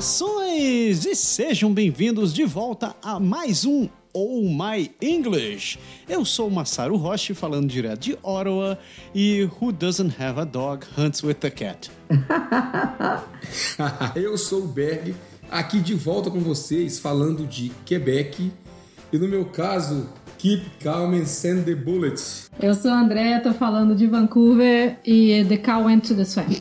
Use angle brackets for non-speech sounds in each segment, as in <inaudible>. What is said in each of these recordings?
Saudações e sejam bem-vindos de volta a mais um Oh My English. Eu sou Masaru Roshi, falando direto de Ottawa e Who Doesn't Have a Dog Hunts with a Cat. <laughs> Eu sou o Berg, aqui de volta com vocês, falando de Quebec e no meu caso, Keep Calm and Send the Bullets. Eu sou a Andrea, tô falando de Vancouver e The Cow Went to the Swamp. <laughs>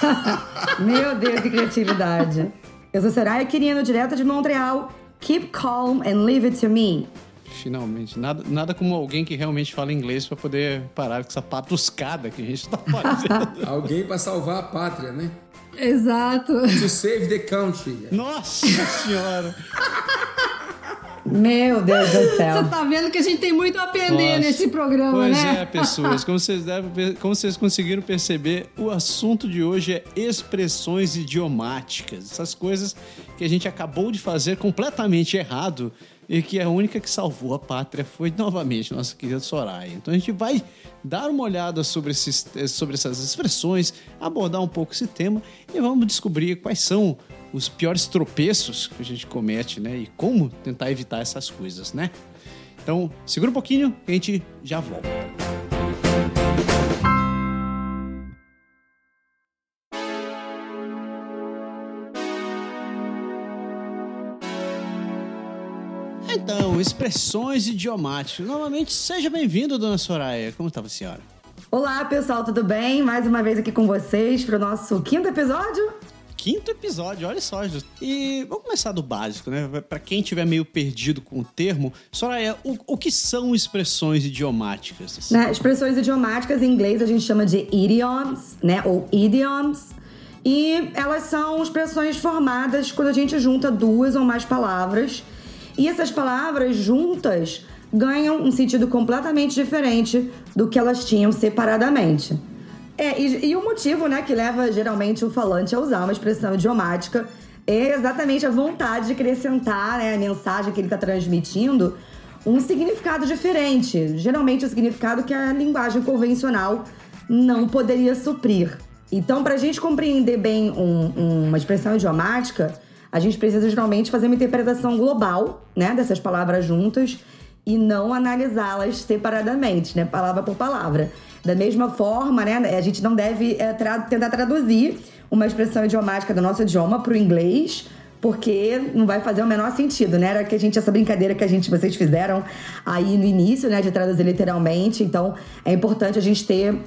<laughs> Meu Deus, que criatividade. Eu sou Soraya Quirino, direto de Montreal. Keep calm and leave it to me. Finalmente, nada, nada como alguém que realmente fala inglês para poder parar com essa patuscada que a gente tá fazendo. <laughs> alguém para salvar a pátria, né? Exato. To save the country. Nossa senhora. Meu Deus do <laughs> céu. Você tá vendo que a gente tem muito a aprender Nossa. nesse programa, pois né? Pois é, pessoas. Como vocês, devem, como vocês conseguiram perceber, o assunto de hoje é expressões idiomáticas. Essas coisas que a gente acabou de fazer completamente errado e que a única que salvou a pátria foi novamente nossa querida Soraya. Então a gente vai dar uma olhada sobre, esses, sobre essas expressões, abordar um pouco esse tema e vamos descobrir quais são os piores tropeços que a gente comete, né? E como tentar evitar essas coisas, né? Então, segura um pouquinho que a gente já volta. Então, expressões idiomáticas. Novamente, seja bem-vindo, dona Soraya. Como estava a senhora? Olá, pessoal, tudo bem? Mais uma vez aqui com vocês para o nosso quinto episódio quinto episódio, olha só. E vamos começar do básico, né? Para quem tiver meio perdido com o termo, Soraya, o, o que são expressões idiomáticas? Né, expressões idiomáticas em inglês a gente chama de idioms, né? Ou idioms. E elas são expressões formadas quando a gente junta duas ou mais palavras. E essas palavras juntas ganham um sentido completamente diferente do que elas tinham separadamente. É, e, e, o motivo, né, que leva geralmente o falante a usar uma expressão idiomática é exatamente a vontade de acrescentar né, a mensagem que ele está transmitindo um significado diferente. Geralmente o significado que a linguagem convencional não poderia suprir. Então, para a gente compreender bem um, uma expressão idiomática, a gente precisa geralmente fazer uma interpretação global, né, dessas palavras juntas e não analisá-las separadamente, né, palavra por palavra. Da mesma forma, né, a gente não deve é, tra tentar traduzir uma expressão idiomática do nosso idioma para o inglês, porque não vai fazer o menor sentido, né? Era que a gente essa brincadeira que a gente vocês fizeram aí no início, né, de traduzir literalmente. Então, é importante a gente ter uh,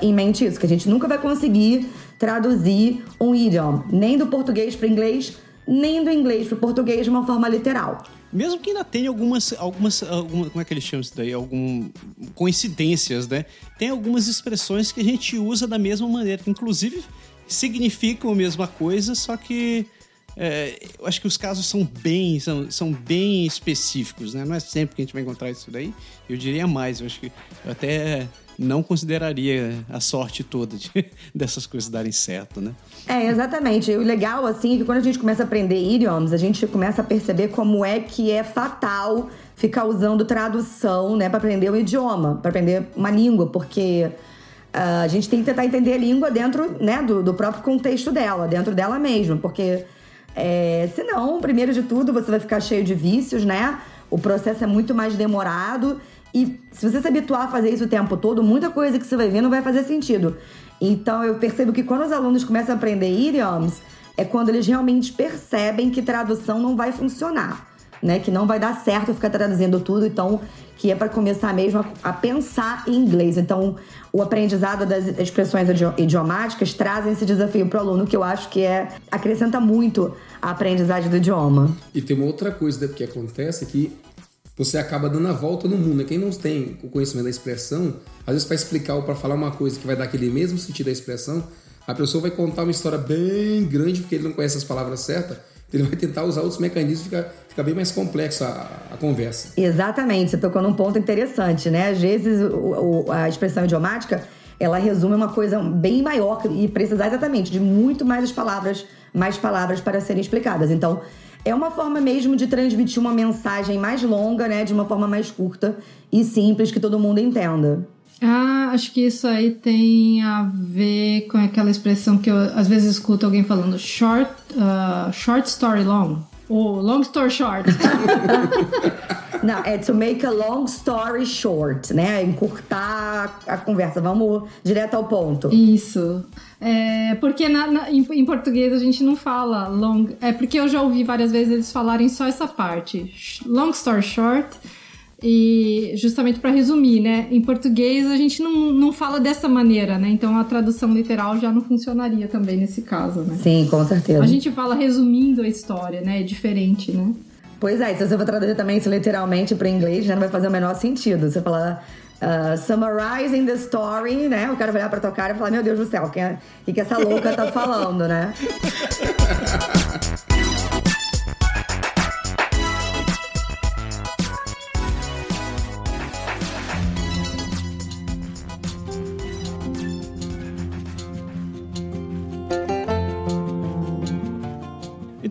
em mente isso, que a gente nunca vai conseguir traduzir um idioma, nem do português para inglês, nem do inglês para português de uma forma literal. Mesmo que ainda tenha algumas, algumas, como é que eles chamam isso daí? Algum, coincidências, né? Tem algumas expressões que a gente usa da mesma maneira, que inclusive significam a mesma coisa, só que é, eu acho que os casos são bem, são, são bem específicos, né? Não é sempre que a gente vai encontrar isso daí. Eu diria mais, eu acho que eu até não consideraria a sorte toda de, <laughs> dessas coisas darem certo, né? É, exatamente. O legal, assim, é que quando a gente começa a aprender idiomas, a gente começa a perceber como é que é fatal ficar usando tradução, né, para aprender um idioma, para aprender uma língua, porque uh, a gente tem que tentar entender a língua dentro, né, do, do próprio contexto dela, dentro dela mesma, porque é, senão, primeiro de tudo, você vai ficar cheio de vícios, né? O processo é muito mais demorado e se você se habituar a fazer isso o tempo todo, muita coisa que você vai ver não vai fazer sentido. Então eu percebo que quando os alunos começam a aprender idioms, é quando eles realmente percebem que tradução não vai funcionar, né? Que não vai dar certo ficar traduzindo tudo, então que é para começar mesmo a, a, pensar em inglês. Então, o aprendizado das expressões idiomáticas trazem esse desafio para o aluno que eu acho que é acrescenta muito a aprendizagem do idioma. E tem uma outra coisa né, que acontece que você acaba dando a volta no mundo. Né? Quem não tem o conhecimento da expressão, às vezes para explicar ou para falar uma coisa que vai dar aquele mesmo sentido da expressão, a pessoa vai contar uma história bem grande porque ele não conhece as palavras certas. Ele vai tentar usar outros mecanismos fica, fica bem mais complexa a, a, conversa. Exatamente, você tocou num ponto interessante, né? Às vezes o, o, a expressão idiomática ela resume uma coisa bem maior e precisar exatamente de muito mais palavras, mais palavras para serem explicadas. Então, é uma forma mesmo de transmitir uma mensagem mais longa, né? De uma forma mais curta e simples que todo mundo entenda. Ah, acho que isso aí tem a ver com aquela expressão que eu às vezes escuto alguém falando short, uh, short story long. Ou long story short. <laughs> Não, é to make a long story short, né? Encurtar a conversa. Vamos direto ao ponto. Isso. É, porque na, na, em, em, português a gente não fala long. É porque eu já ouvi várias vezes eles falarem só essa parte. Long story short. E justamente para resumir, né? Em português a gente não, não fala dessa maneira, né? Então a tradução literal já não funcionaria também nesse caso, né? Sim, com certeza. A gente fala resumindo a história, né? É diferente, né? Pois é, se você for traduzir também isso literalmente para inglês, já não vai fazer o menor sentido. Você falar uh, summarizing the story, né? O cara vai olhar pra tua cara e falar: Meu Deus do céu, o que, que, que essa louca tá falando, né? <laughs>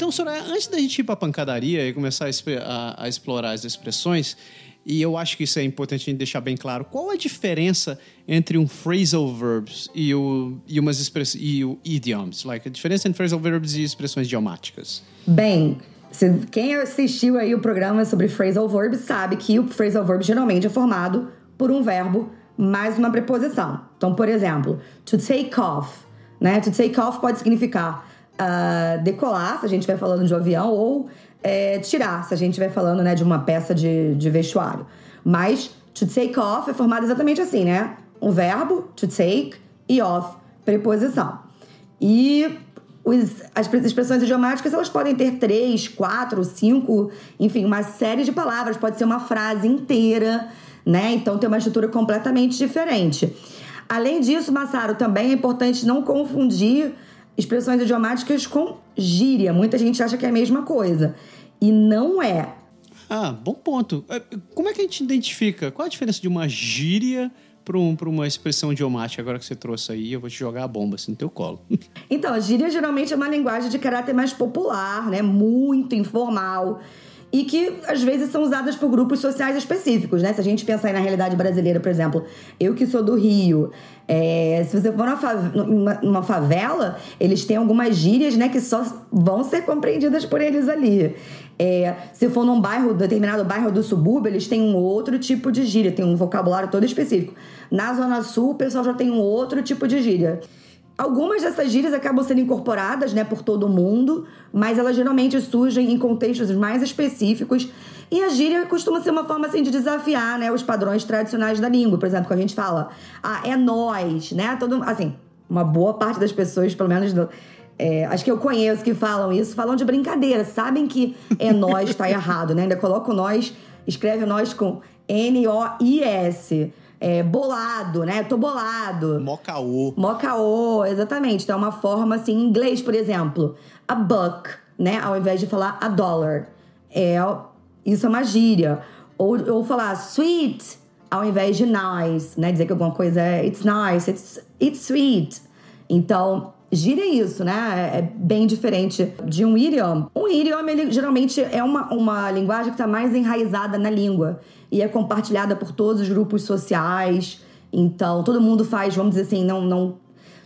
Então, Soraya, antes da gente ir para a pancadaria e começar a, a, a, explorar as expressões, e eu acho que isso é importante a gente deixar bem claro, qual a diferença entre um phrasal verbs e, o, e umas expressões e o idioms? Like, a diferença entre phrasal verbs e expressões idiomáticas? Bem, se, quem assistiu aí o programa sobre phrasal verbs sabe que o phrasal verb geralmente é formado por um verbo mais uma preposição. Então, por exemplo, to take off, né? To take off pode significar uh, decolar, se a gente estiver falando de um avião, ou é, tirar, se a gente estiver falando né, de uma peça de, de vestuário. Mas to take off é formado exatamente assim, né? Um verbo, to take, e off, preposição. E os, as expressões idiomáticas elas podem ter três, quatro, cinco, enfim, uma série de palavras, pode ser uma frase inteira, né? Então tem uma estrutura completamente diferente. Além disso, Massaro, também é importante não confundir expressões idiomáticas com gíria. Muita gente acha que é a mesma coisa. E não é. Ah, bom ponto. É, como é que a gente identifica? Qual a diferença de uma gíria para um, uma expressão idiomática agora que você trouxe aí? Eu vou te jogar a bomba assim no teu colo. <laughs> Então, a gíria geralmente é uma linguagem de caráter mais popular, né? Muito informal e que às vezes são usadas por grupos sociais específicos, né? Se a gente pensar na realidade brasileira, por exemplo, eu que sou do Rio, é, se você for numa, numa, favela, eles têm algumas gírias, né, que só vão ser compreendidas por eles ali. É, se for num bairro, determinado bairro do subúrbio, eles têm um outro tipo de gíria, tem um vocabulário todo específico. Na Zona Sul, o pessoal já tem um outro tipo de gíria. Algumas dessas gírias acabam sendo incorporadas né, por todo mundo, mas elas geralmente surgem em contextos mais específicos. E a gíria costuma ser uma forma assim, de desafiar né, os padrões tradicionais da língua. Por exemplo, quando a gente fala, ah, é nós, né? Todo, assim, uma boa parte das pessoas, pelo menos do, é, acho que eu conheço que falam isso, falam de brincadeira, sabem que é nós, tá errado, né? Ainda coloca o nós, escreve o nós com N-O-I-S é, bolado, né? Tô bolado. Mocaô. Mocaô, exatamente. Então é uma forma assim, em inglês, por exemplo, a buck, né? Ao invés de falar a dollar. É, isso é uma gíria. Ou, ou falar sweet ao invés de nice, né? Dizer que alguma coisa é it's nice, it's, it's sweet. Então, gíria é isso, né? É, é bem diferente de um idioma. Um idioma, ele geralmente é uma, uma linguagem que está mais enraizada na língua e é compartilhada por todos os grupos sociais. Então, todo mundo faz, vamos dizer assim, não, não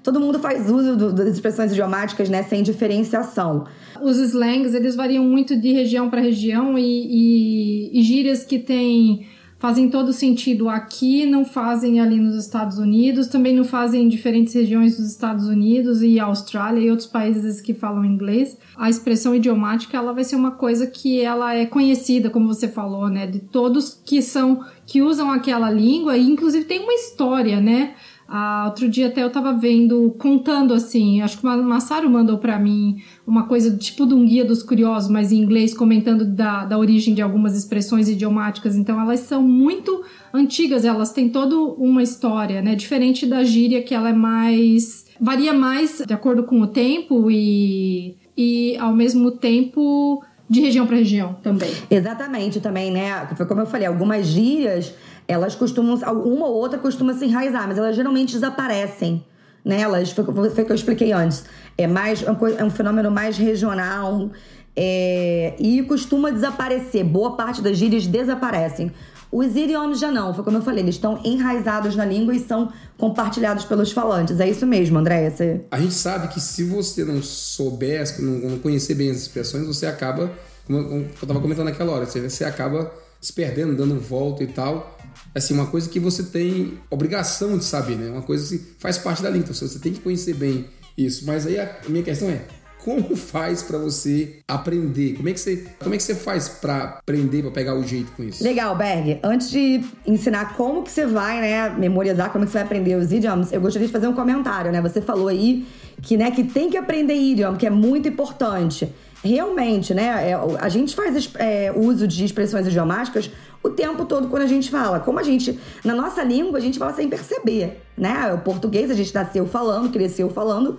todo mundo faz uso do, das expressões idiomáticas, né, sem diferenciação. Os slangs, eles variam muito de região para região e, e, e, gírias que têm fazem todo sentido aqui, não fazem ali nos Estados Unidos, também não fazem em diferentes regiões dos Estados Unidos e Austrália e outros países que falam inglês. A expressão idiomática, ela vai ser uma coisa que ela é conhecida, como você falou, né, de todos que são que usam aquela língua e inclusive tem uma história, né? Ah, outro dia até eu tava vendo, contando assim, acho que o Massaro mandou para mim uma coisa tipo de um guia dos curiosos, mas em inglês, comentando da, da origem de algumas expressões idiomáticas. Então elas são muito antigas, elas têm toda uma história, né? Diferente da gíria, que ela é mais. varia mais de acordo com o tempo e, e ao mesmo tempo de região para região também. Exatamente, também, né? Foi como eu falei, algumas gírias elas costumam, uma ou outra costuma se enraizar, mas elas geralmente desaparecem. Né? Elas, foi, foi que eu expliquei antes. É, mais, é um fenômeno mais regional é, e costuma desaparecer. Boa parte das gírias desaparecem. Os idiomas já não, foi como eu falei, eles estão enraizados na língua e são compartilhados pelos falantes. É isso mesmo, Andréia? Você... A gente sabe que se você não souber, não conhecer bem as expressões, você acaba, como eu estava comentando naquela hora, você acaba se perdendo, dando volta e tal. Assim, uma coisa que você tem obrigação de saber, né? Uma coisa que faz parte da língua, então você tem que conhecer bem isso. Mas aí a minha questão é, como faz para você aprender? Como é que você, como é que você faz para aprender, para pegar o jeito com isso? Legal, Berg. Antes de ensinar como que você vai, né, memorizar, como que você vai aprender os idiomas, eu gostaria de fazer um comentário, né? Você falou aí que, né, que tem que aprender idioma, que é muito importante. Realmente, né? É, a gente faz é, uso de expressões idiomáticas o tempo todo quando a gente fala. Como a gente, na nossa língua, a gente fala sem perceber, né? O português a gente nasceu falando, cresceu falando,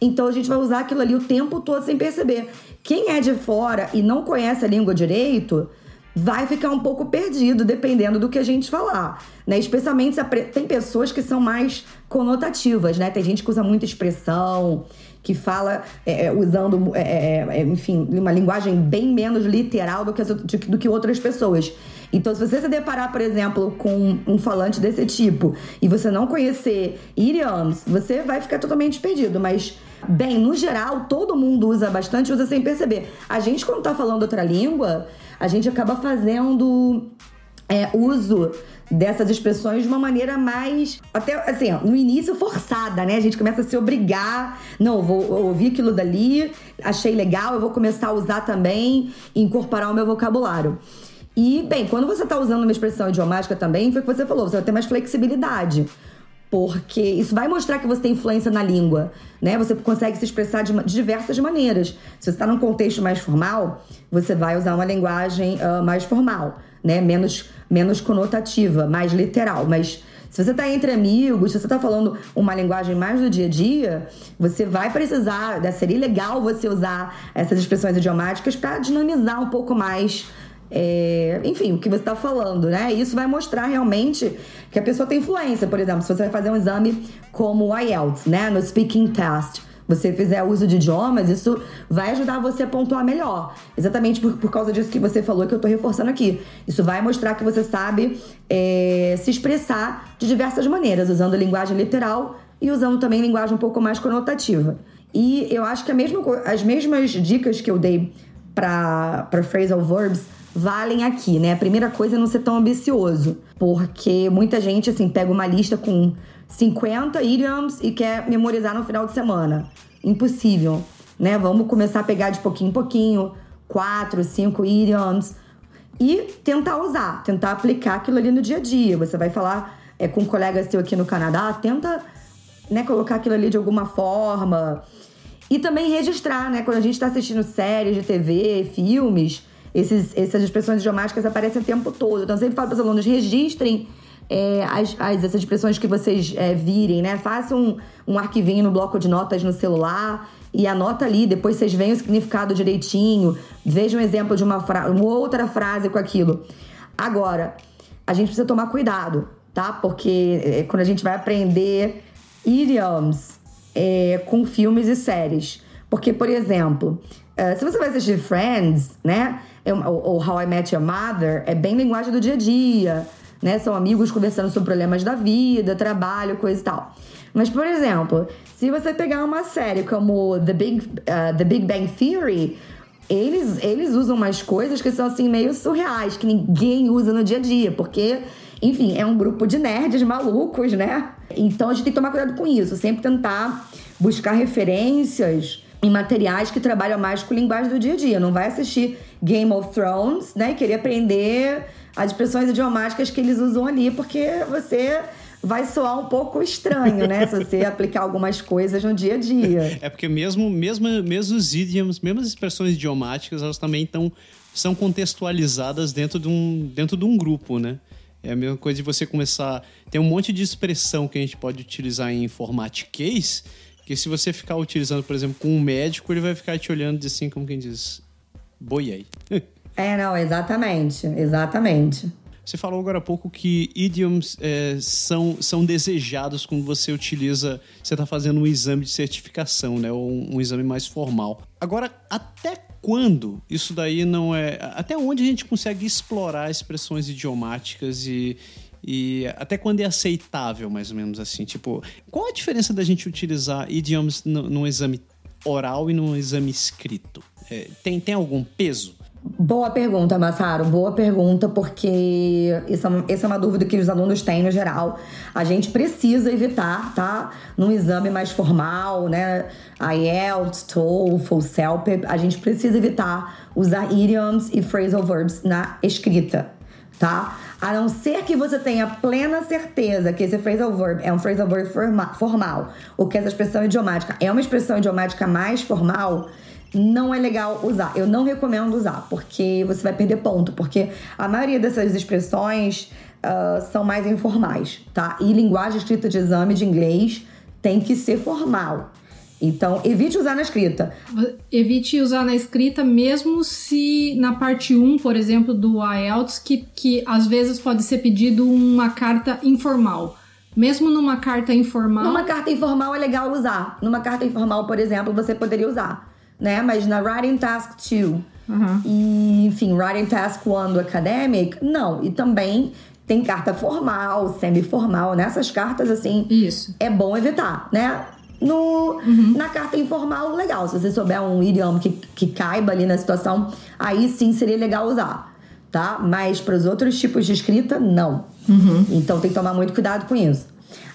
então a gente vai usar aquilo ali o tempo todo sem perceber. Quem é de fora e não conhece a língua direito, vai ficar um pouco perdido dependendo do que a gente falar, né? Especialmente tem pessoas que são mais conotativas, né? Tem gente que usa muita expressão, que fala é, é usando, é, é, é, enfim, uma linguagem bem menos literal do que, do que outras pessoas. Então, se você se deparar, por exemplo, com um falante desse tipo e você não conhecer idioms, você vai ficar totalmente perdido. Mas Bem, no geral, todo mundo usa bastante, usa sem perceber. A gente, quando tá falando outra língua, a gente acaba fazendo é, uso dessas expressões de uma maneira mais. Até assim, ó, no início forçada, né? A gente começa a se obrigar. Não, vou ouvir aquilo dali, achei legal, eu vou começar a usar também incorporar o meu vocabulário. E, bem, quando você está usando uma expressão idiomática também, foi o que você falou, você vai ter mais flexibilidade porque isso vai mostrar que você tem influência na língua, né? Você consegue se expressar de, de diversas maneiras. Se você está num contexto mais formal, você vai usar uma linguagem uh, mais formal, né? Menos, menos conotativa, mais literal. Mas se você está entre amigos, se você está falando uma linguagem mais do dia a dia, você vai precisar, né? seria legal você usar essas expressões idiomáticas para dinamizar um pouco mais é, enfim, o que você está falando, né? Isso vai mostrar realmente que a pessoa tem influência. Por exemplo, se você vai fazer um exame como o IELTS, né? No Speaking Test, você fizer uso de idiomas, isso vai ajudar você a pontuar melhor. Exatamente por, por causa disso que você falou, que eu estou reforçando aqui. Isso vai mostrar que você sabe é, se expressar de diversas maneiras, usando linguagem literal e usando também linguagem um pouco mais conotativa. E eu acho que mesma, as mesmas dicas que eu dei para phrasal verbs valem aqui, né? A primeira coisa é não ser tão ambicioso, porque muita gente, assim, pega uma lista com 50 idioms e quer memorizar no final de semana. Impossível, né? Vamos começar a pegar de pouquinho em pouquinho, quatro, cinco idioms e tentar usar, tentar aplicar aquilo ali no dia a dia. Você vai falar é, com um colega seu aqui no Canadá, tenta né, colocar aquilo ali de alguma forma. E também registrar, né? Quando a gente está assistindo séries de TV, filmes, esses, essas expressões idiomáticas aparecem o tempo todo. Então, eu sempre falo para os alunos, registrem é, as, as, essas expressões que vocês é, virem, né? Façam um, um arquivinho no bloco de notas no celular e anota ali, depois vocês veem o significado direitinho, vejam um exemplo de uma, uma outra frase com aquilo. Agora, a gente precisa tomar cuidado, tá? Porque é, quando a gente vai aprender idioms é, com filmes e séries. Porque, por exemplo, uh, se você vai assistir Friends, né? É ou, How I Met Your Mother, é bem linguagem do dia a dia, né? São amigos conversando sobre problemas da vida, trabalho, coisa e tal. Mas, por exemplo, se você pegar uma série como The Big, uh, The Big Bang Theory, eles, eles usam umas coisas que são assim meio surreais, que ninguém usa no dia a dia, porque, enfim, é um grupo de nerds malucos, né? Então a gente tem que tomar cuidado com isso, sempre tentar buscar referências em materiais que trabalham mais com linguagem do dia a dia. Não vai assistir Game of Thrones, né? E querer aprender as expressões idiomáticas que eles usam ali, porque você vai soar um pouco estranho, né? Se você <laughs> aplicar algumas coisas no dia a dia. É porque mesmo, mesmo, mesmo os idiomas, mesmo as expressões idiomáticas, elas também estão são contextualizadas dentro de um, dentro de um grupo, né? É a mesma coisa de você começar. Tem um monte de expressão que a gente pode utilizar em informatiquês que se você ficar utilizando, por exemplo, com um médico, ele vai ficar te olhando de assim, como quem diz, boiei. <laughs> é, não, exatamente, exatamente. Você falou agora há pouco que idioms é, são, são desejados quando você utiliza, você está fazendo um exame de certificação, né? Ou um, um exame mais formal. Agora, até quando isso daí não é. Até onde a gente consegue explorar expressões idiomáticas e. E até quando é aceitável, mais ou menos assim. Tipo, qual a diferença da gente utilizar idiomas no, num exame oral e num exame escrito? É, tem, tem algum peso? Boa pergunta, Massaro. Boa pergunta, porque essa, essa é uma dúvida que os alunos têm no geral. A gente precisa evitar, tá? Num exame mais formal, né? IELTS, TOEFL, CELP, a gente precisa evitar usar idioms e phrasal verbs na escrita, tá? A não ser que você tenha plena certeza que esse phrasal verb é um phrasal verb formal, ou que essa expressão idiomática é uma expressão idiomática mais formal, não é legal usar. Eu não recomendo usar, porque você vai perder ponto, porque a maioria dessas expressões uh, são mais informais, tá? E linguagem escrita de exame de inglês tem que ser formal. Então, evite usar na escrita. Evite usar na escrita, mesmo se na parte 1, por exemplo, do IELTS, que, que às vezes pode ser pedido uma carta informal. Mesmo numa carta informal. Numa carta informal é legal usar. Numa carta informal, por exemplo, você poderia usar né? Mas na Writing Task 2 uhum. e, enfim, Writing Task 1 do Academic, não. E também tem carta formal, semi-formal. Nessas cartas, assim, Isso. é bom evitar, né? No, uhum. Na carta informal, legal. Se você souber um idioma que, que caiba ali na situação, aí sim seria legal usar, tá? Mas para os outros tipos de escrita, não. Uhum. Então tem que tomar muito cuidado com isso.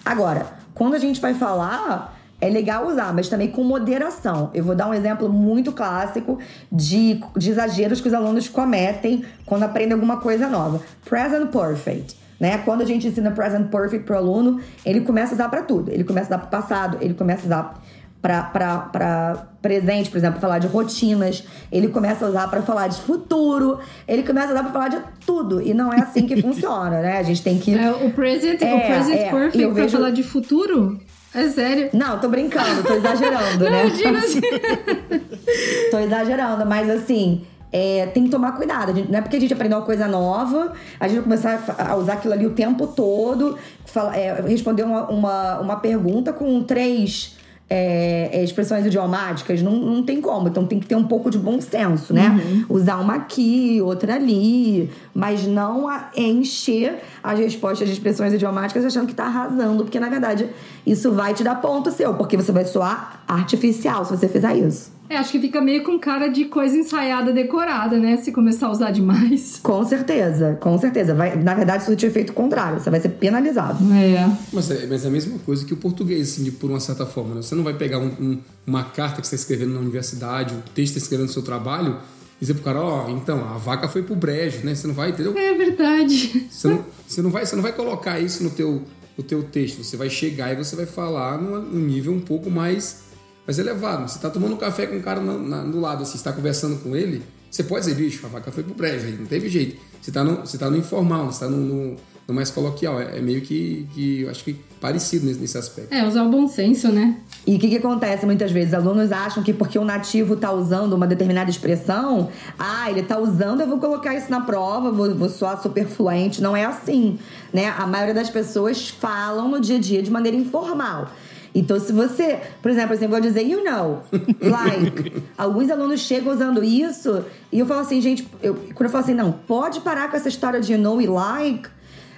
Agora, quando a gente vai falar é legal usar, mas também com moderação. Eu vou dar um exemplo muito clássico de, de exageros que os alunos cometem quando aprendem alguma coisa nova. Present perfect. Né? Quando a gente ensina present perfect para o aluno, ele começa a usar para tudo. Ele começa a usar para passado, ele começa a usar para presente, por exemplo, falar de rotinas, ele começa a usar para falar de futuro, ele começa a usar para falar de tudo. E não é assim que <laughs> funciona, né? A gente tem que. É, o present, é, o present é, perfect para vejo... falar de futuro? É sério? Não, tô brincando, tô exagerando, né? Não, digo assim. <laughs> tô exagerando, mas assim. É, tem que tomar cuidado. Gente, não é porque a gente aprendeu uma coisa nova, a gente vai começar a usar aquilo ali o tempo todo, fala, é, responder uma, uma, uma pergunta com três é, é, expressões idiomáticas, não, não tem como. Então tem que ter um pouco de bom senso, né? Uhum. Usar uma aqui, outra ali, mas não encher as respostas de expressões idiomáticas achando que tá arrasando, porque na verdade isso vai te dar ponto seu, porque você vai soar artificial se você fizer isso. É, acho que fica meio com cara de coisa ensaiada, decorada, né? Se começar a usar demais. <laughs> Com certeza, com certeza. Vai, na verdade, isso tem efeito contrário. Você vai ser penalizado. É. Mas, é. mas é a mesma coisa que o português, assim, de, por uma certa forma. Né? Você não vai pegar um, um, uma carta que você está escrevendo na universidade, um texto que você está escrevendo no seu trabalho, e dizer pro cara, ó, oh, então, a vaca foi pro brejo, né? Você não vai, entendeu? É verdade. Você não, você não, vai, você não vai colocar isso no teu, no teu texto. Você vai chegar e você vai falar num nível um pouco mais mais elevado. Você está tomando um café com um cara na, na, do lado, assim, está conversando com ele, você pode dizer, bicho, a vaca foi pro breve, não teve jeito. Você está no, você tá no informal, você está no, no, no, mais coloquial. É, é, meio que, que, eu acho que parecido nesse, nesse aspecto. É, usar o bom senso, né? E o que, que acontece muitas vezes? Alunos acham que porque o nativo está usando uma determinada expressão, ah, ele está usando, eu vou colocar isso na prova, vou, vou soar super fluente. Não é assim, né? A maioria das pessoas falam no dia a dia de maneira informal. Então, se você, por exemplo, assim, vou dizer you know, like, <laughs> alguns alunos chegam usando isso e eu falo assim, gente, eu, quando eu falo assim, não, pode parar com essa história de you know e like.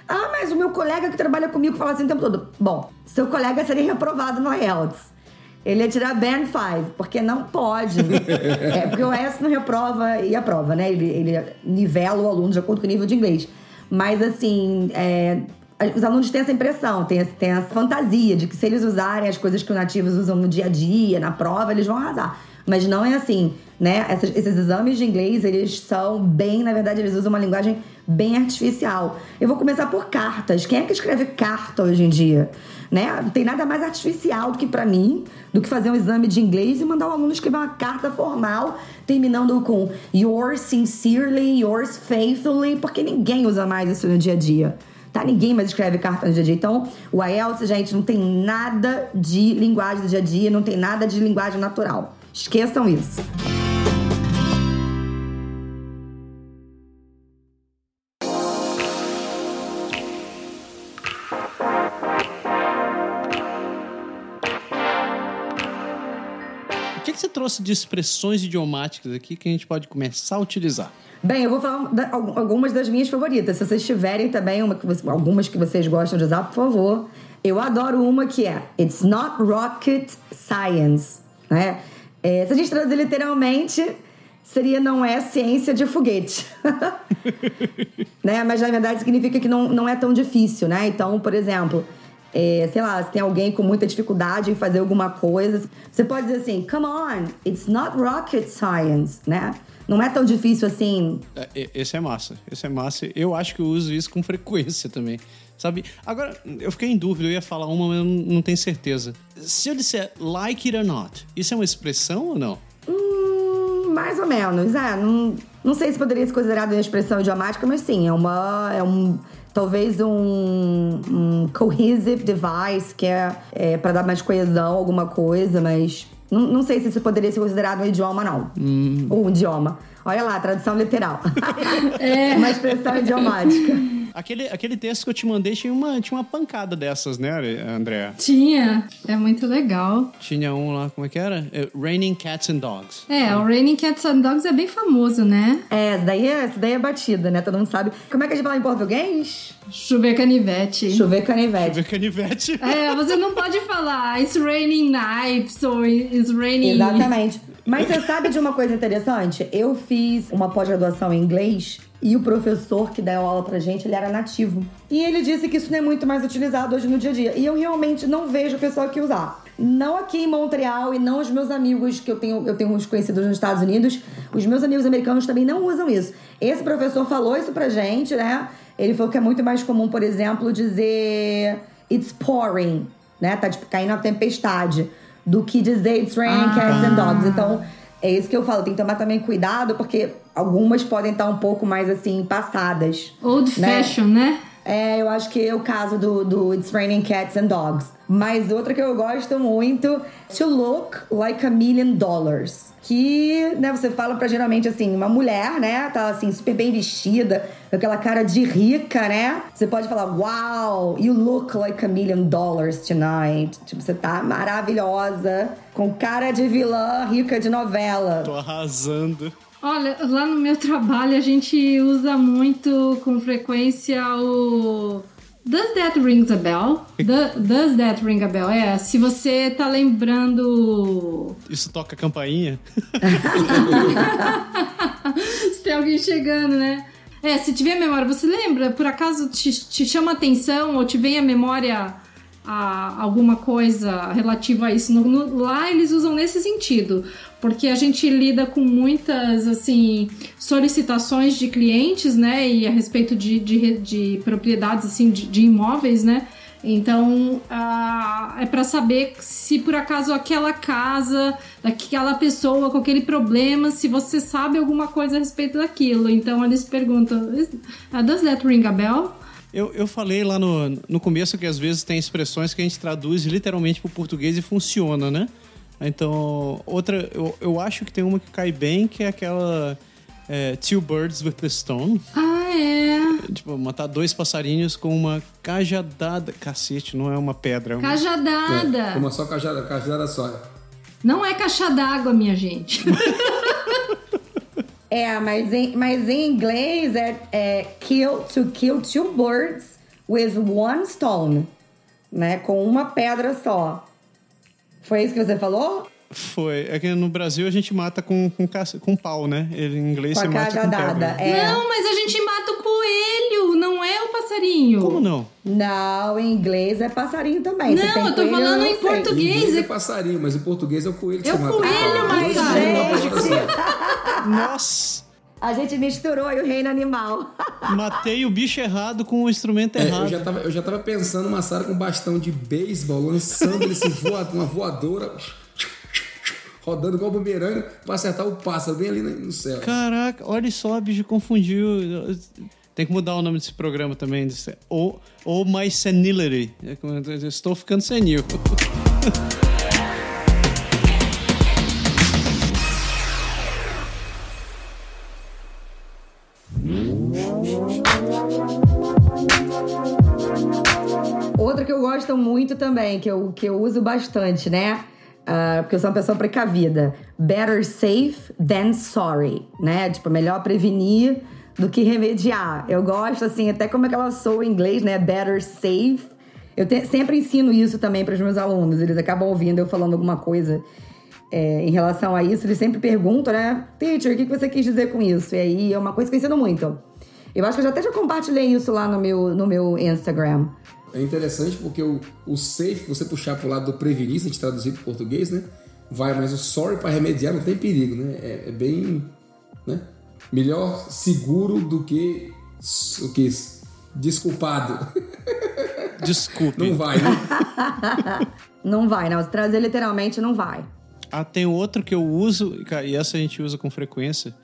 Ah, mas o meu colega que trabalha comigo fala assim o tempo todo. Bom, seu colega seria reprovado no IELTS. Ele ia tirar Band 5, porque não pode. <laughs> é, porque o IELTS não reprova e aprova, né? Ele, ele nivela o aluno de acordo com o nível de inglês. Mas, assim, é, os alunos têm essa impressão, têm, têm essa fantasia de que se eles usarem as coisas que os nativos usam no dia a dia, na prova, eles vão arrasar. Mas não é assim, né? Essas, esses exames de inglês, eles são bem, na verdade, eles usam uma linguagem bem artificial. Eu vou começar por cartas. Quem é que escreve carta hoje em dia? Né? Não tem nada mais artificial do que para mim, do que fazer um exame de inglês e mandar o aluno escrever uma carta formal, terminando com yours sincerely, yours faithfully, porque ninguém usa mais isso no dia a dia tá? Ninguém mais escreve carta no dia a dia. Então, o IELTS, gente, não tem nada de linguagem do dia a dia, não tem nada de linguagem natural. Esqueçam isso. De expressões idiomáticas aqui que a gente pode começar a utilizar? Bem, eu vou falar da, algumas das minhas favoritas. Se vocês tiverem também uma, algumas que vocês gostam de usar, por favor. Eu adoro uma que é It's not rocket science. Né? É, se a gente traduzir literalmente, seria não é ciência de foguete. <laughs> né? Mas na verdade significa que não, não é tão difícil, né? Então, por exemplo, é, sei lá, se tem alguém com muita dificuldade em fazer alguma coisa, você pode dizer assim, come on, it's not rocket science, né? Não é tão difícil assim. É, esse é massa, esse é massa. Eu acho que eu uso isso com <laughs> frequência também. Sabe? Agora, eu fiquei em dúvida, eu ia falar uma, mas eu não tenho certeza. Se eu disser like it or not, isso é uma expressão ou não? Hum, mais ou menos, é. Não, não sei se poderia ser considerado uma expressão idiomática, mas sim, é uma. É um, talvez um, um cohesive device, que é, é para dar mais coesão, alguma coisa, mas não, não sei se isso poderia ser considerado um idioma, não. Hum. Ou um idioma. Olha lá, tradução literal. <laughs> é. Uma expressão idiomática. Aquele, aquele texto que eu te mandei tinha uma, tinha uma pancada dessas, né, André? Tinha. É muito legal. Tinha um lá, como é que era? É, Raining Cats and Dogs. É, o Raining Cats and Dogs é bem famoso, né? É, essa daí é, essa daí é batida, né? Todo mundo sabe. Como é que a gente fala em português? Chover canivete. Chover canivete. Chover canivete. É, você não pode falar it's raining knives ou it's raining... Exatamente. Mas você sabe de uma coisa interessante? Eu fiz uma pós-graduação em inglês e o professor que deu aula pra gente, ele era nativo. E ele disse que isso não é muito mais utilizado hoje no dia a dia. E eu realmente não vejo o pessoal que usar. Não aqui em Montreal e não os meus amigos que eu tenho, eu tenho uns conhecidos nos Estados Unidos. Os meus amigos americanos também não usam isso. Esse professor falou isso pra gente, né? Ele falou que é muito mais comum, por exemplo, dizer it's pouring, né? Tá tipo caindo a tempestade, do que dizer it's raining ah. cats and dogs. Então, é isso que eu falo, tem que tomar também cuidado, porque algumas podem estar um pouco mais assim, passadas. Old né? fashion, né? É, eu acho que é o caso do, do It's Raining Cats and Dogs. Mas outra que eu gosto muito, To Look Like a Million Dollars. Que, né, você fala pra geralmente assim, uma mulher, né, tá assim, super bem vestida, com aquela cara de rica, né? Você pode falar, wow, you look like a million dollars tonight. Tipo, você tá maravilhosa, com cara de vilã rica de novela. Tô arrasando. Olha, lá no meu trabalho a gente usa muito com frequência o Does that rings a bell? does that ring a bell? É, se você tá lembrando. Isso toca campainha? <laughs> se tem alguém chegando, né? É, se tiver memória, você lembra? Por acaso te, te chama atenção ou te vem à memória a, alguma coisa relativa a isso? No, no, lá eles usam nesse sentido porque a gente lida com muitas assim solicitações de clientes, né, e a respeito de, de, de propriedades assim de, de, imóveis, né. Então é para saber se por acaso aquela casa, daquela pessoa com aquele problema, se você sabe alguma coisa a respeito daquilo. Então eles perguntam: Does that ring a bell? Eu, eu falei lá no, no começo que às vezes tem expressões que a gente traduz literalmente para o português e funciona, né? Então, outra, eu, eu acho que tem uma que cai bem, que é aquela é, Two Birds with the Stone. Ah, é. Tipo, matar dois passarinhos com uma cajadada. Cacete, não é uma pedra. É uma... Cajadada. É, uma só cajada, cajada só. Não é caixa d'água, minha gente. <laughs> é, mas em, mas em inglês é, é kill, to kill two birds with one stone. Né? Com uma pedra só. Foi isso que você falou? Foi. É que no Brasil a gente mata com, com, com pau, né? Ele, em inglês com você mata com pedra. É. Não, mas a gente mata o coelho, passarinho. Como não? Não, em inglês é passarinho também. Não, eu tô coelho, falando em português. Em inglês é passarinho, mas em português é o coelho que é você mata. É o coelho, mas... Gente. Nossa! A gente misturou aí o reino animal. <laughs> Matei o bicho errado com o instrumento é, errado. Eu já, tava, eu já tava pensando uma Sara com bastão de beisebol, lançando ele voado, uma voadora, rodando igual bumerangue pra acertar o pássaro bem ali no céu. Caraca, olha só, bicho confundiu. Tem que mudar o nome desse programa também. Ou, ou My Senility. Estou ficando senil. Outra que eu gosto muito também, que eu, que eu uso bastante, né? Uh, porque eu sou uma pessoa precavida. Better safe than sorry, né? Tipo, melhor prevenir do que remediar. Eu gosto, assim, até como é que ela soa em inglês, né? Better safe. Eu te, sempre ensino isso também para os meus alunos. Eles acabam ouvindo eu falando alguma coisa é, em relação a isso. Eles sempre perguntam, né? Teacher, o que você quis dizer com isso? E aí é uma coisa que eu ensino muito. Eu acho que eu já até já compartilhei isso lá no meu, no meu Instagram. É interessante porque o, o safe, você puxar pro lado do prevenir, se traduzir pro português, né? Vai, mas o sorry para remediar não tem perigo, né? É, é, bem. Né? Melhor seguro do que. O que? Desculpado. <laughs> Desculpe. Não vai, né? <laughs> não vai, não. Se trazer literalmente, não vai. Ah, tem outro que eu uso, e essa a gente usa com frequência.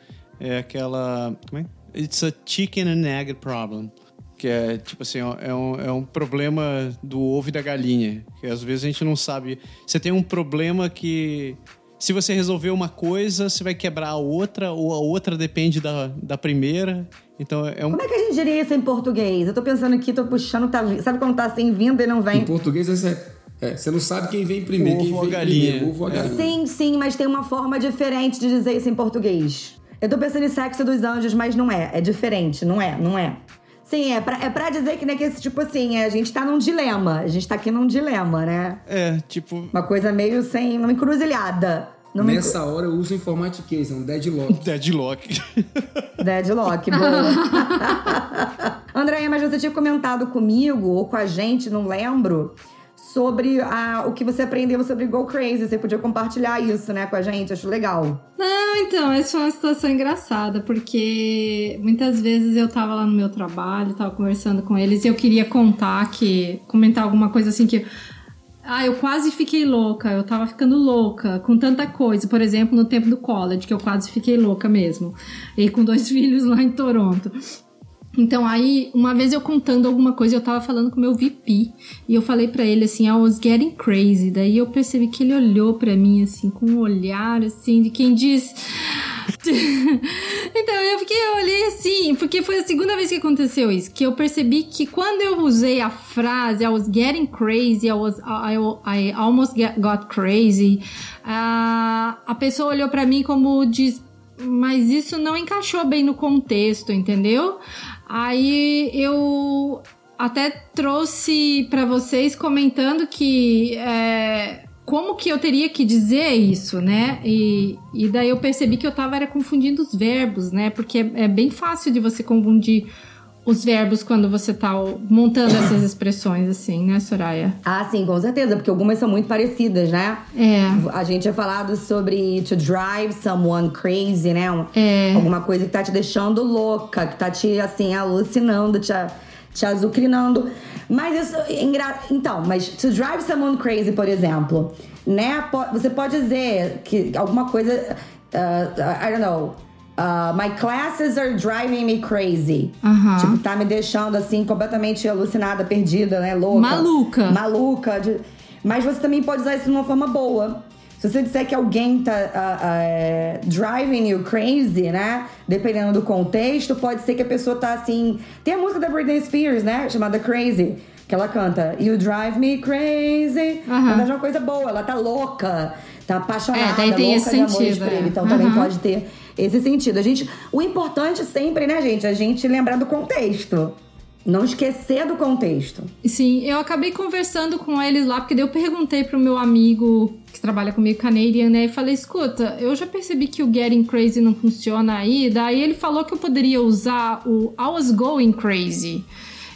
É aquela. Como é? It's a chicken and egg problem. Que é tipo assim, é um, é um problema do ovo e da galinha. Que às vezes a gente não sabe. Você tem um problema que. Se você resolver uma coisa, você vai quebrar a outra, ou a outra depende da, da primeira. Então é um. Como é que a gente diria isso em português? Eu tô pensando aqui, tô puxando, tá, sabe quando tá assim vindo e não vem? Em português é, é você não sabe quem vem primeiro, ovo quem vem galinha. primeiro, ovo ou galinha. Sim, sim, mas tem uma forma diferente de dizer isso em português. Eu tô pensando em sexo dos anjos, mas não é. É diferente, não é, não é. Sim, é pra, é pra dizer que, né, que esse tipo assim, a gente tá num dilema. A gente tá aqui num dilema, né? É, tipo. Uma coisa meio sem. uma encruzilhada. Numa Nessa encru... hora eu uso informatiquês, é um deadlock. <laughs> Deadlock. Deadlock, boa. <laughs> Andréia, mas você tinha comentado comigo ou com a gente, não lembro, sobre a, o que você aprendeu sobre Go Crazy. Você podia compartilhar isso, né, com a gente? Acho legal. Não, então, essa foi uma situação engraçada, porque muitas vezes eu tava lá no meu trabalho, tava conversando com eles e eu queria contar que. comentar alguma coisa assim que. Ah, eu quase fiquei louca, eu tava ficando louca com tanta coisa. Por exemplo, no tempo do college, que eu quase fiquei louca mesmo. E com dois <laughs> filhos lá em Toronto. Então aí, uma vez eu contando alguma coisa, eu tava falando com meu VP e eu falei para ele assim, I was getting crazy. Daí eu percebi que ele olhou para mim assim com um olhar assim de quem diz <laughs> então eu fiquei, eu olhei assim, porque foi a segunda vez que aconteceu isso, que eu percebi que quando eu usei a frase I was getting crazy, I was I, I almost get, got crazy, uh, a pessoa olhou para mim como diz, mas isso não encaixou bem no contexto, entendeu? Aí eu até trouxe para vocês comentando que é, como que eu teria que dizer isso, né? E, e daí eu percebi que eu tava era confundindo os verbos, né? Porque é, é bem fácil de você confundir os verbos quando você tá montando essas expressões, assim, né, Soraya? Ah, sim, com certeza, porque algumas são muito parecidas, né? É. A gente tinha falado sobre to drive someone crazy, né? É. Alguma coisa que tá te deixando louca, que tá te, assim, alucinando, te, te azucrinando. Mas isso. Então, mas to drive someone crazy, por exemplo, né? Você pode dizer que alguma coisa. Uh, I don't know Uh, my classes are driving me crazy. Uhum. Tipo, tá me deixando assim completamente alucinada, perdida, né? Louca. Maluca. Maluca. De... Mas você também pode usar isso de uma forma boa. Se você disser que alguém tá uh, uh, driving you crazy, né? Dependendo do contexto, pode ser que a pessoa tá assim. Tem a música da Britney Spears, né? Chamada Crazy. Que ela canta You drive me crazy. Uhum. Na verdade é uma coisa boa, ela tá louca, tá apaixonada, é, daí tem louca esse de sentido, amor por ele. É. Então uhum. também pode ter esse sentido. A gente, o importante sempre, né, gente, a gente lembrar do contexto. Não esquecer do contexto. Sim, eu acabei conversando com eles lá, porque eu perguntei pro meu amigo que trabalha comigo, Canadian, né? E falei: escuta, eu já percebi que o Getting Crazy não funciona aí. Daí ele falou que eu poderia usar o I was going crazy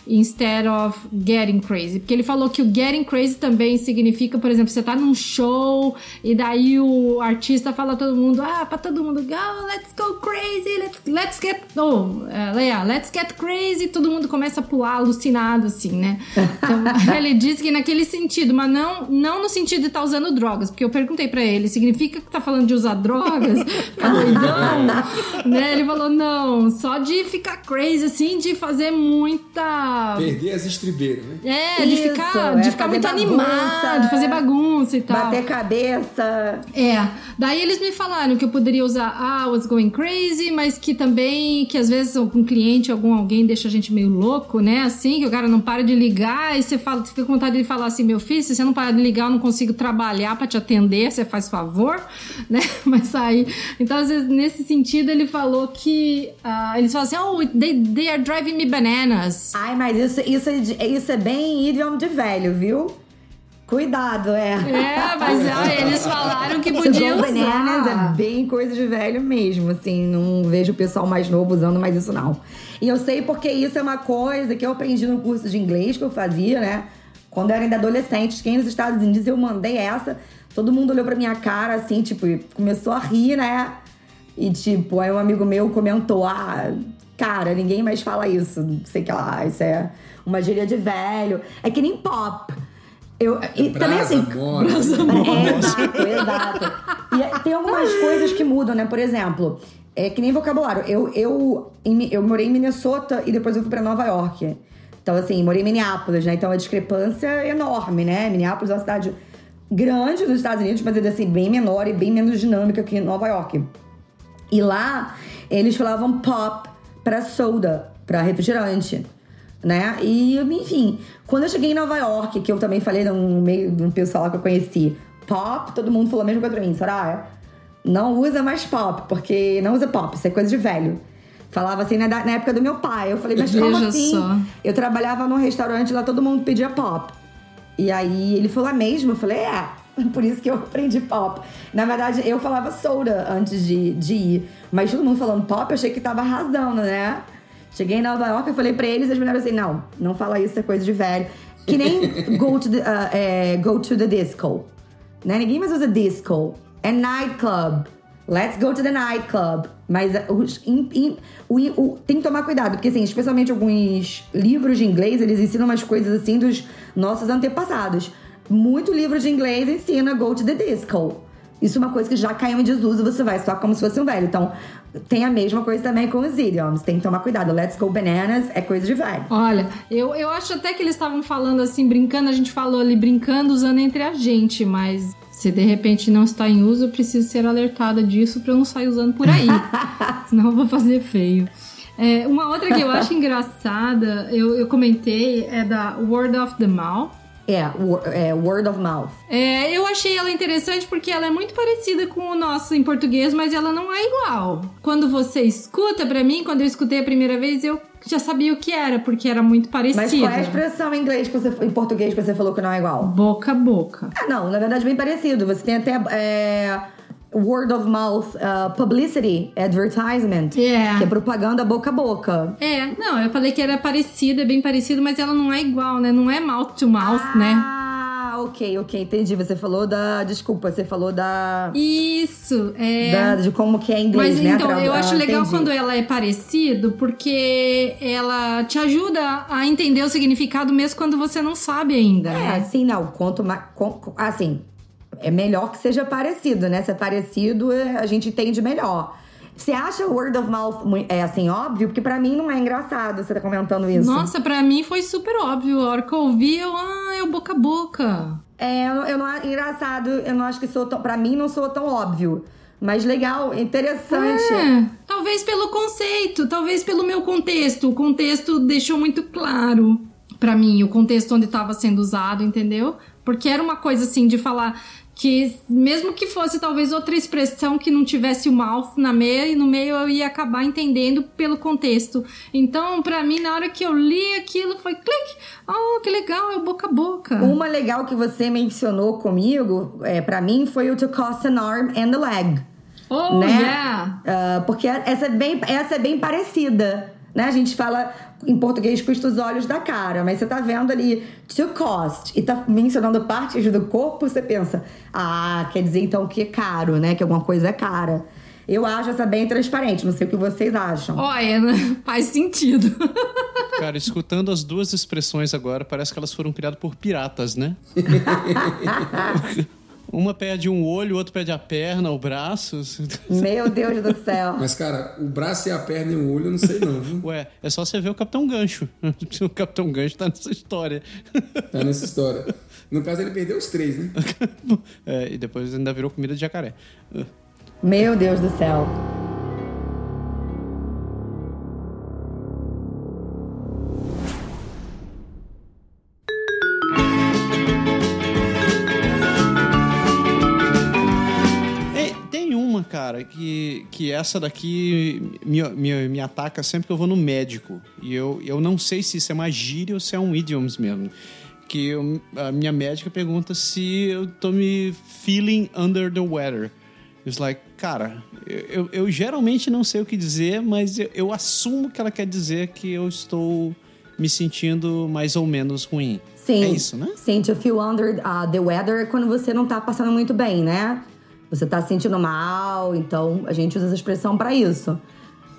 instead of getting crazy. Porque ele falou que o getting crazy também significa, por exemplo, você tá num show e daí o artista fala a todo mundo, ah, pra todo mundo, go, let's go crazy, let's, let's get, oh, yeah, let's get crazy, todo mundo começa a pular alucinado, assim, né? Então, <laughs> <laughs> ele disse que naquele sentido, mas não, não no sentido de estar tá usando drogas, porque eu perguntei para ele, significa que tá falando de usar drogas? <laughs> Não, né? Ele falou, não, só de ficar crazy, assim, de fazer muita ficar. Perder as estribeiras, né? É, de Isso, ficar, é de ficar fazer muito bagunça, animado, de fazer bagunça e tal. Bater cabeça. É, daí eles me falaram que eu poderia usar ah, I was going crazy, mas que também, que às vezes algum cliente, algum alguém deixa a gente meio louco, né? Assim, que o cara não para de ligar e você fala, fica com vontade de falar assim, meu filho, se você não parar de ligar, eu não consigo trabalhar pra te atender, você faz favor, <laughs> né? Mas aí, então às vezes nesse sentido ele falou que, ah, eles falam assim, oh, they, they are driving me bananas. Ai, mas isso, isso, é isso é bem idioma de velho, viu? Cuidado, é. É, mas ah, <laughs> eles falaram que Esse podia Go Bananas é usar. bem coisa de velho mesmo, assim, não vejo o pessoal mais novo usando mais isso não. E eu sei porque isso é uma coisa que eu aprendi no curso de inglês que eu fazia, né? Quando eu era ainda adolescente, fiquei nos Estados Unidos, eu mandei essa, todo mundo olhou pra minha cara, assim, tipo, e começou a rir, né? E tipo, aí um amigo meu comentou, ah, cara, ninguém mais fala isso, não sei que lá, isso é uma gíria de velho. É que nem pop. Eu, e também Brasa assim, mora. é, exato, exato. E é- tem algumas coisas que mudam, né? Por exemplo, é que nem vocabulário. Eu, eu, eu morei em Minnesota e depois eu fui pra Nova York. Então, assim, morei em Minneapolis, né? Então a discrepância é enorme, né? Minneapolis é uma cidade grande dos Estados Unidos, mas assim, bem menor e bem menos dinâmica que Nova York. E lá, eles falavam pop pra soda, pra refrigerante, né? E, enfim, quando eu cheguei em Nova York, que eu também falei no meio de um pessoal lá que eu conheci, pop, todo mundo falou a mesma coisa pra mim, Soraya, não usa mais pop, porque não usa pop, isso é coisa de velho. Falava assim na, na época do meu pai. Eu falei, mas como Veja assim? só. Eu trabalhava num restaurante lá, todo mundo pedia pop. E aí ele falou, é mesmo? Eu falei, é. <laughs> Por isso que eu aprendi pop. Na verdade, eu falava soda antes de, de ir. Mas todo mundo falando pop, eu achei que tava arrasando, né? Cheguei em Nova York, eu falei pra eles, as mulheres assim, não, não fala isso, é coisa de velho. Que nem go to the, uh, é, go to the disco. Né? Ninguém mais usa disco. É nightclub. Let's go to the nightclub. Mas uh, os- em- em- o, o- tem que tomar cuidado, porque assim, especialmente alguns livros de inglês, eles ensinam umas coisas assim dos nossos antepassados. Muito livro de inglês ensina go to the disco. Isso é uma coisa que já caiu em desuso, você vai só como se fosse um velho. Então, tem a mesma coisa também com os idioms. Tem que tomar cuidado. Let's go bananas é coisa de velho. Olha, eu, eu acho até que eles estavam falando assim, brincando, a gente falou ali, brincando, usando entre a gente, mas se de repente não está em uso, eu preciso ser alertada disso pra eu não sair usando por aí. <laughs> Senão eu vou fazer feio. É, uma outra que eu acho <laughs> engraçada, eu, eu comentei, é da Word of the Mouth. É, é word of mouth. É, eu achei ela interessante porque ela é muito parecida com o nosso em português, mas ela não é igual. Quando você escuta, pra mim, quando eu escutei a primeira vez, eu já sabia o que era, porque era muito parecida. Mas qual é a expressão em inglês que você, em português que você falou que não é igual? Boca a boca. Ah, não, na verdade, bem parecido. Você tem até é, word of mouth uh, publicity, advertisement, É. que é propaganda boca a boca. É, não, eu falei que era parecida, bem parecido, mas ela não é igual, né? Não é mouth to mouth, né? Ah, ok, ok, entendi. Você falou da. Desculpa, você falou da. Isso, é. da- de como que é em inglês, Mas né? então, Tra- eu acho ah, legal entendi. quando ela é parecido, porque ela te ajuda a entender o significado mesmo quando você não sabe ainda. É, né? assim, não. Quanto mais. Assim, é melhor que seja parecido, né? Se é parecido, é, a gente entende melhor. Você acha word of mouth é assim, óbvio? Porque pra mim não é engraçado você tá comentando isso. Nossa, pra mim foi super óbvio. A hora que eu ouvi, eu, ah, é o boca a boca. É, eu, não- eu não engraçado, eu não acho que sou tão. Pra mim não sou tão óbvio. Mas legal, interessante. É, talvez pelo conceito, talvez pelo meu contexto. O contexto deixou muito claro pra mim o contexto onde estava sendo usado, entendeu? Porque era uma coisa assim de falar que mesmo que fosse talvez outra expressão que não tivesse o mouth na meia e no meio eu ia acabar entendendo pelo contexto. Então, pra mim, na hora que eu li aquilo, foi clique. Oh, que legal, é o boca a boca. Uma legal que você mencionou comigo, é, para mim, foi o to cross an arm and a leg. Oh, né? yeah. Ah, porque essa é, bem, essa é bem parecida. Né? A gente fala em português custa os olhos da cara, mas você tá vendo ali to cost e tá mencionando partes do corpo, você pensa, ah, quer dizer então que é caro, né? Que alguma coisa é cara. Eu acho essa bem transparente, não sei o que vocês acham. Olha, faz sentido. Cara, escutando as duas expressões agora, parece que elas foram criadas por piratas, né? <laughs> Uma perde um olho, o outro perde a perna, o braço. <laughs> Meu Deus do céu. Mas, cara, o braço e a perna e o olho eu não sei não, viu? Ué, é só você ver o Capitão Gancho. <laughs> O Capitão Gancho tá nessa história. Tá nessa história. No caso, ele perdeu os três, né? <laughs> É, e depois ainda virou comida de jacaré. Meu Deus do céu. Cara, que, que essa daqui me, me, me ataca sempre que eu vou no médico. E eu, eu não sei se isso é uma gíria ou se é um idioms mesmo. Que eu- a minha médica pergunta se eu tô me feeling under the weather. It's like, cara, eu, eu, eu geralmente não sei o que dizer, mas eu, eu assumo que ela quer dizer que eu estou me sentindo mais ou menos ruim. Sim. É isso, né? Sim, to feel under uh, the weather é quando você não tá passando muito bem, né? Você tá se sentindo mal, então a gente usa essa expressão pra isso.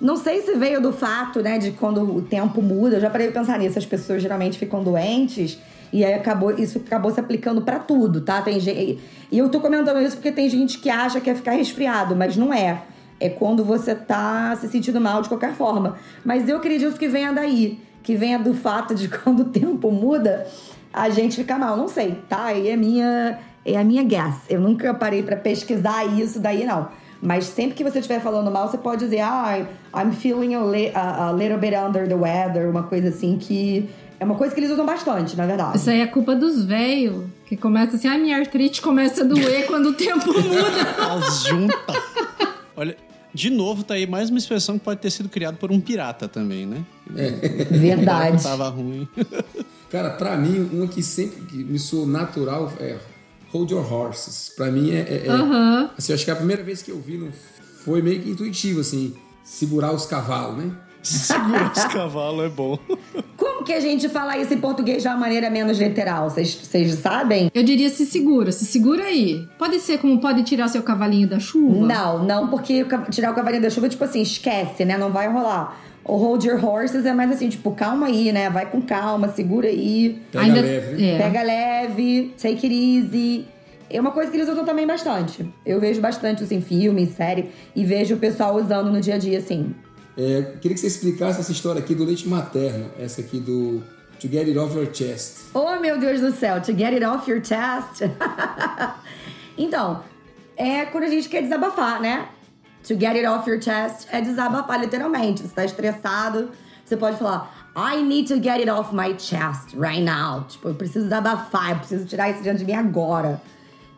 Não sei se veio do fato, né, de quando o tempo muda. Eu já parei de pensar nisso. As pessoas geralmente ficam doentes e aí acabou, isso acabou se aplicando pra tudo, tá? Tem gente, e eu tô comentando isso porque tem gente que acha que é ficar resfriado, mas não é. É quando você tá se sentindo mal de qualquer forma. Mas eu acredito que venha daí, que venha do fato de <laughs> quando o tempo muda, a gente fica mal. Não sei, tá? Aí é minha, é a minha guess. Eu nunca parei pra pesquisar isso daí, não. Mas sempre que você estiver falando mal, você pode dizer, ah, I'm feeling a, li- a, a little bit under the weather, uma coisa assim que. É uma coisa que eles usam bastante, na verdade. Isso aí é culpa dos velhos, que começa assim, a minha artrite começa a doer quando o tempo <laughs> muda. As juntas. Olha, de novo, tá aí mais uma expressão que pode ter sido criada por um pirata também, né? Verdade. Tava ruim. Cara, pra mim, uma que sempre que me soou natural é Hold Your Horses. Pra mim é. é- é- Aham. assim, acho que a primeira vez que eu vi não foi meio que intuitivo, assim, segurar os cavalos, né? <laughs> Segurar os cavalos é bom. Como que a gente fala isso em português de uma maneira menos literal? Vocês vocês sabem? Eu diria se segura, se segura aí. Pode ser como pode tirar seu cavalinho da chuva? Não, não, porque tirar o cavalinho da chuva, tipo assim, esquece, né? Não vai rolar. O hold your horses é mais assim, tipo, calma aí, né? Vai com calma, segura aí. Pega Ainda- leve? É. Pega leve, take it easy. É uma coisa que eles usam também bastante. Eu vejo bastante isso em filme, em série, e vejo o pessoal usando no dia a dia, assim. É, queria que você explicasse essa história aqui do leite materno, essa aqui do To Get It Off Your Chest. Oh, meu Deus do céu, to get it off your chest. <laughs> então, é quando a gente quer desabafar, né? To get it off your chest é desabafar, literalmente. Você tá estressado, você pode falar, I need to get it off my chest right now. Tipo, eu preciso desabafar, eu preciso tirar isso diante de mim agora.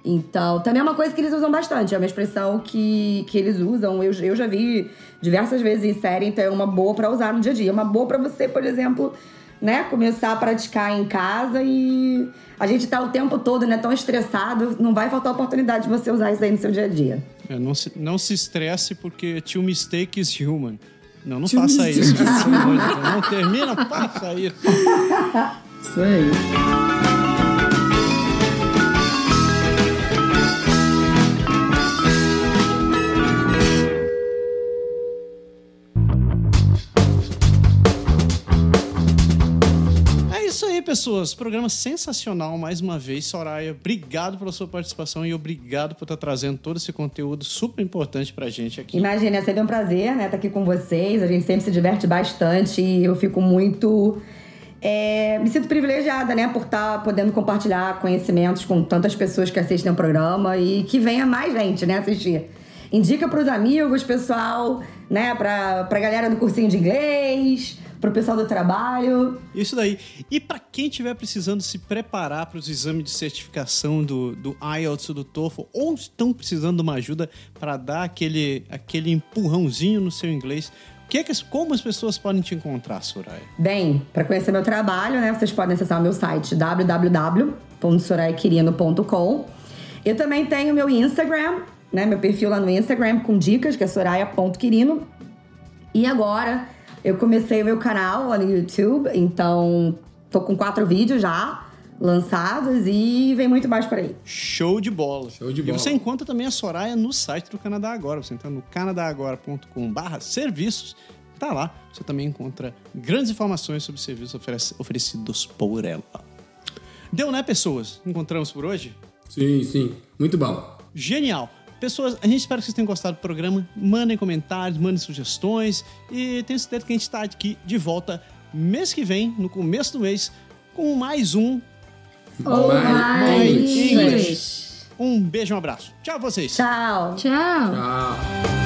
Então, também é uma coisa que eles usam bastante, é uma expressão que, que eles usam. Eu, eu já vi diversas vezes em série, então é uma boa pra usar no dia a dia. É uma boa pra você, por exemplo, né, começar a praticar em casa e a gente tá o tempo todo, né, tão estressado, não vai faltar oportunidade de você usar isso aí no seu dia a dia. É, não, se, não se estresse porque mistake is human. Não, não faça isso. Pelo amor de Deus. Não termina, faça isso. <laughs> Isso aí. Pessoas. Programa sensacional mais uma vez. Soraya, obrigado pela sua participação e obrigado por estar trazendo todo esse conteúdo super importante pra gente aqui. Imagina, é sempre um prazer, né, estar aqui com vocês. A gente sempre se diverte bastante e eu fico muito. é, me sinto privilegiada, né, por estar podendo compartilhar conhecimentos com tantas pessoas que assistem o programa e que venha mais gente, né, assistir. Indica pros amigos, pessoal, né, pra, pra galera do cursinho de inglês, pro pessoal do trabalho. Isso daí. E pra quem estiver precisando se preparar para os exames de certificação do, do IELTS ou do TOEFL, ou estão precisando de uma ajuda para dar aquele, aquele empurrãozinho no seu inglês, que é que, como as pessoas podem te encontrar, Soraya? Bem, para conhecer meu trabalho, né, vocês podem acessar o meu site www.soraiaquirino.com. Eu também tenho meu Instagram, né, meu perfil lá no Instagram com dicas, que é soraya.quirino. E agora eu comecei o meu canal lá no YouTube, então tô com quatro vídeos já lançados e vem muito mais por aí. Show de bola. Show de E bola. você encontra também a Soraya no site do Canadá Agora. Você entra no canadagora.com/barra serviços. Tá lá. Você também encontra grandes informações sobre serviços oferec- oferecidos por ela. Deu, né, pessoas? Encontramos por hoje? Sim, sim. Muito bom. Genial. Pessoas, a gente espera que vocês tenham gostado do programa. Mandem comentários, mandem sugestões. E tenho certeza que a gente está aqui de volta mês que vem, no começo do mês, com mais um. Oh, My my English. Um beijo, um abraço. Tchau, vocês. Tchau. Tchau. Tchau.